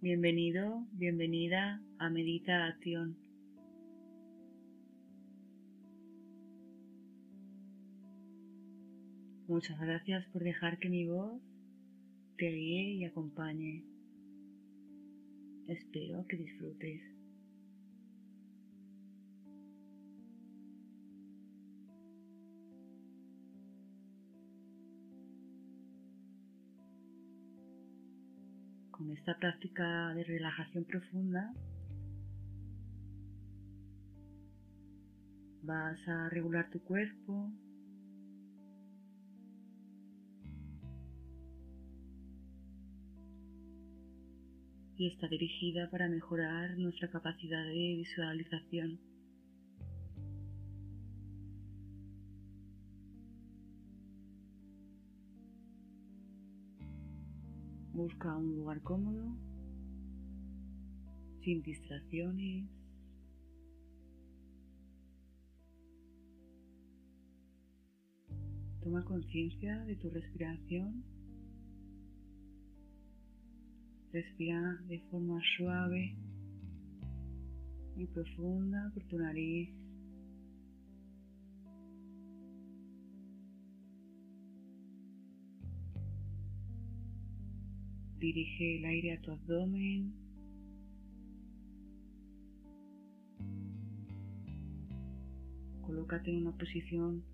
Bienvenido, bienvenida a Meditación. Muchas gracias por dejar que mi voz te guíe y acompañe. Espero que disfrutes. Con esta práctica de relajación profunda vas a regular tu cuerpo, y está dirigida para mejorar nuestra capacidad de visualización. Busca un lugar cómodo, sin distracciones. Toma conciencia de tu respiración Respira de forma suave y profunda por tu nariz. Dirige el aire a tu abdomen. Colócate en una posición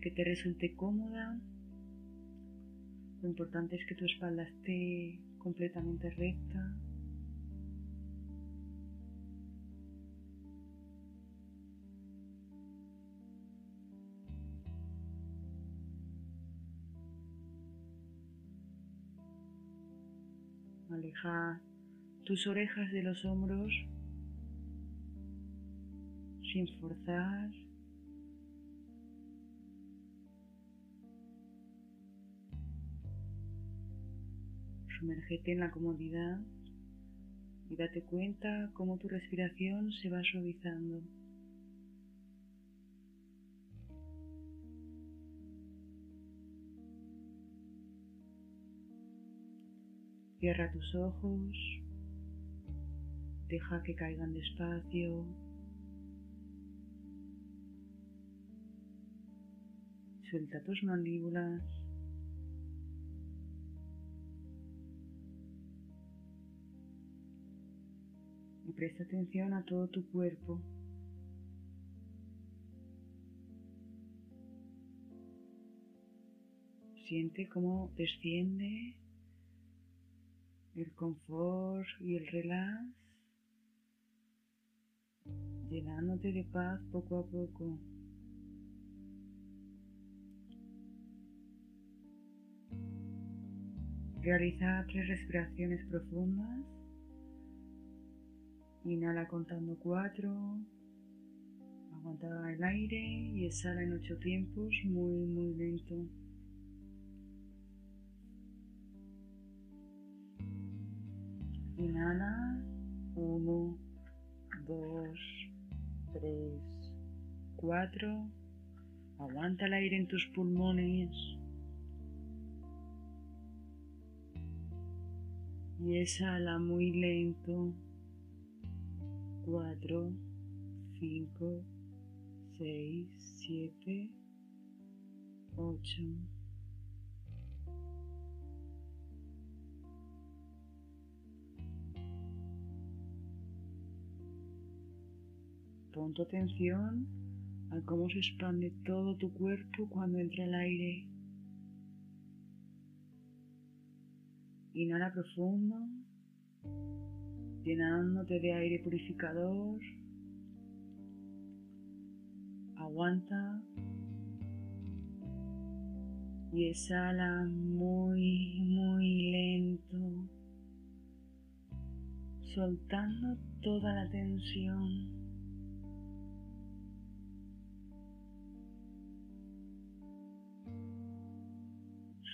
que te resulte cómoda. Lo importante es que tu espalda esté completamente recta. Aleja tus orejas de los hombros sin forzar. Sumérgete en la comodidad y date cuenta cómo tu respiración se va suavizando. Cierra tus ojos, deja que caigan despacio. Suelta tus mandíbulas. presta atención a todo tu cuerpo. Siente cómo desciende el confort y el relax, llenándote de paz poco a poco. Realiza tres respiraciones profundas Inhala contando cuatro. Aguanta el aire y exhala en ocho tiempos, muy, muy lento. Inhala. Uno, dos, tres, cuatro. Aguanta el aire en tus pulmones. Y exhala muy lento. 4, 5, 6, 7, 8. Pon tu atención a cómo se expande todo tu cuerpo cuando entra el aire. Inhala profundo llenándote de aire purificador. Aguanta y exhala muy, muy lento, soltando toda la tensión.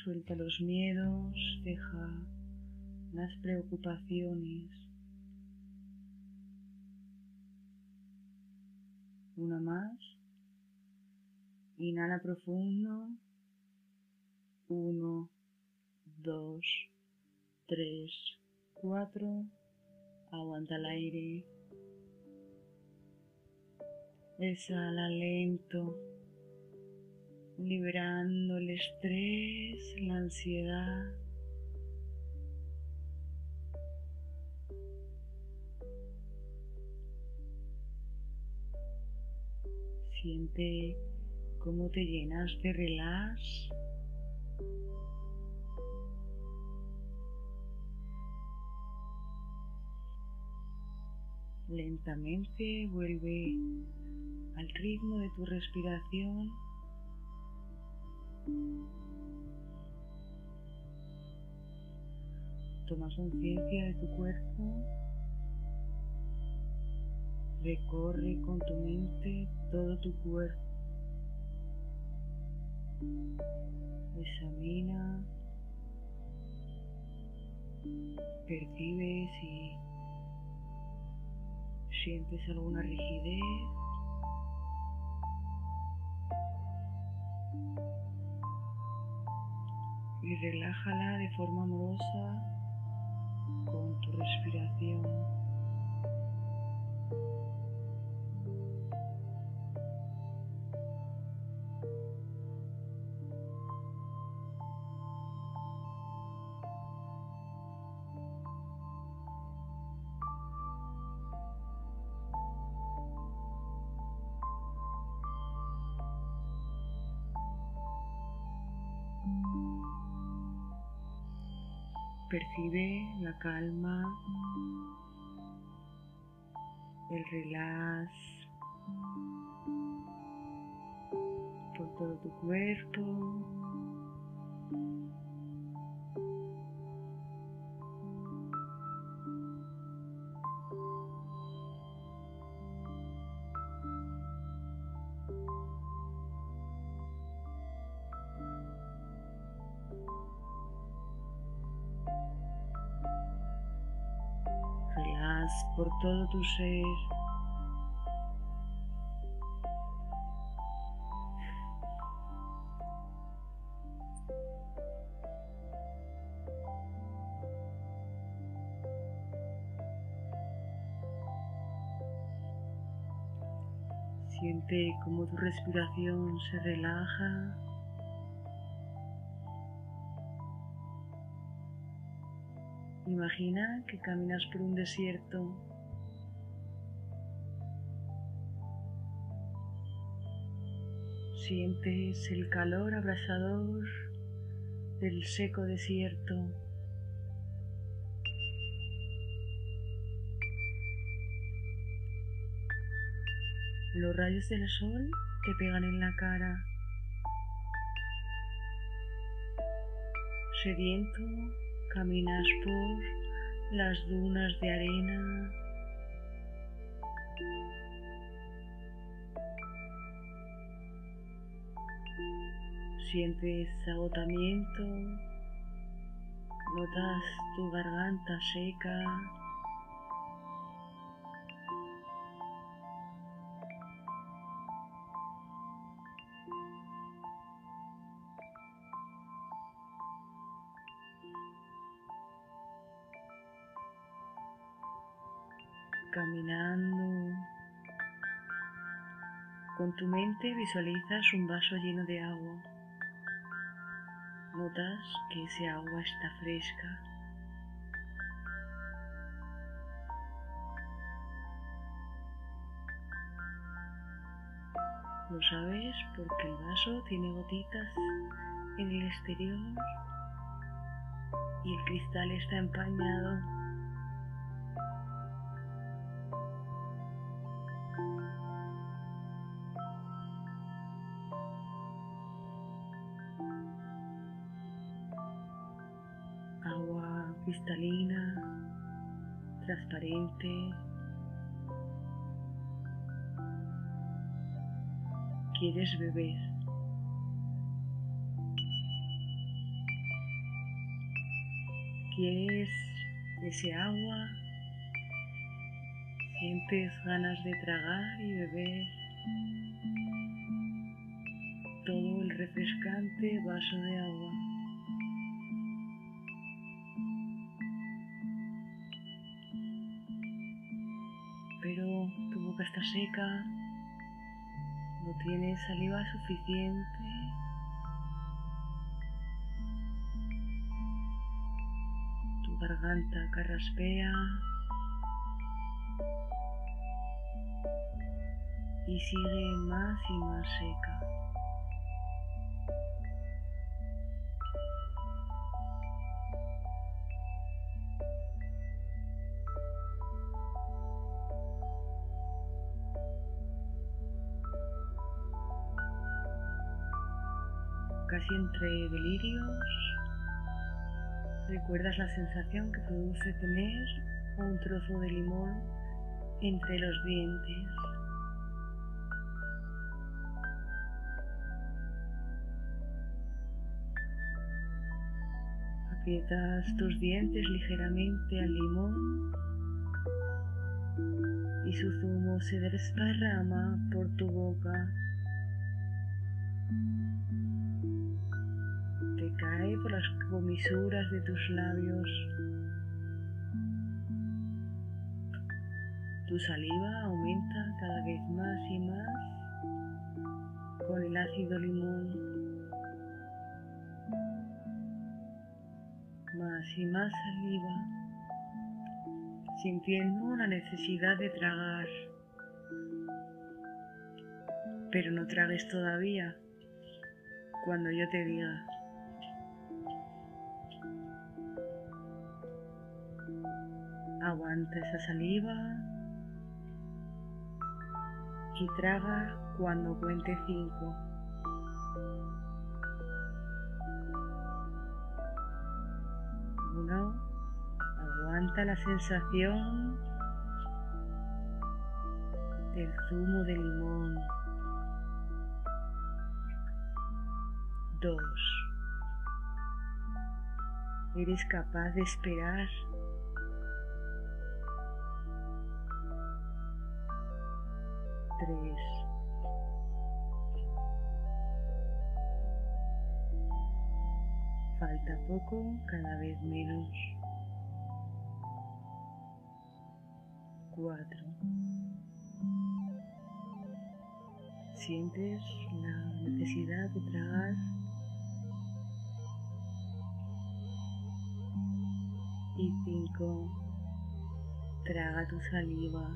Suelta los miedos, deja las preocupaciones. Una más. Inhala profundo. Uno, dos, tres, cuatro. Aguanta el aire. Exhala lento, liberando el estrés, la ansiedad. Siente cómo te llenas de relax. Lentamente vuelve al ritmo de tu respiración. Toma conciencia de tu cuerpo. Recorre con tu mente todo tu cuerpo. Examina. Percibe si sientes alguna rigidez. Y relájala de forma amorosa tu respiración. Percibe la calma, el relax por todo tu cuerpo. Por todo tu ser. Siente como tu respiración se relaja. Imagina que caminas por un desierto. Sientes el calor abrasador del seco desierto. Los rayos del sol te pegan en la cara. Sediento Caminas por las dunas de arena. Sientes agotamiento, notas tu garganta seca. Caminando. Con tu mente visualizas un vaso lleno de agua. Notas que ese agua está fresca. Lo sabes porque el vaso tiene gotitas en el exterior y el cristal está empañado cristalina, transparente. Quieres beber. Quieres ese agua. Sientes ganas de tragar y beber todo el refrescante vaso de agua. Está seca, no tienes saliva suficiente. Tu garganta carraspea. Y sigue más y más seca. Casi entre delirios, recuerdas la sensación que produce tener un trozo de limón entre los dientes. Aprietas tus dientes ligeramente al limón y su zumo se desparrama por tu boca. Cae por las comisuras de tus labios. Tu saliva aumenta cada vez más y más con el ácido limón. Más y más saliva, sintiendo la necesidad de tragar. Pero no tragues todavía cuando yo te diga. Aguanta esa saliva y traga cuando cuente cinco. Uno, aguanta la sensación del zumo de limón. Dos, eres capaz de esperar tres. Falta poco, cada vez menos. Cuatro. Sientes la necesidad de tragar. Y cinco. Traga tu saliva.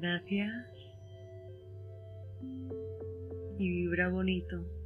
Gracias vibra bonito.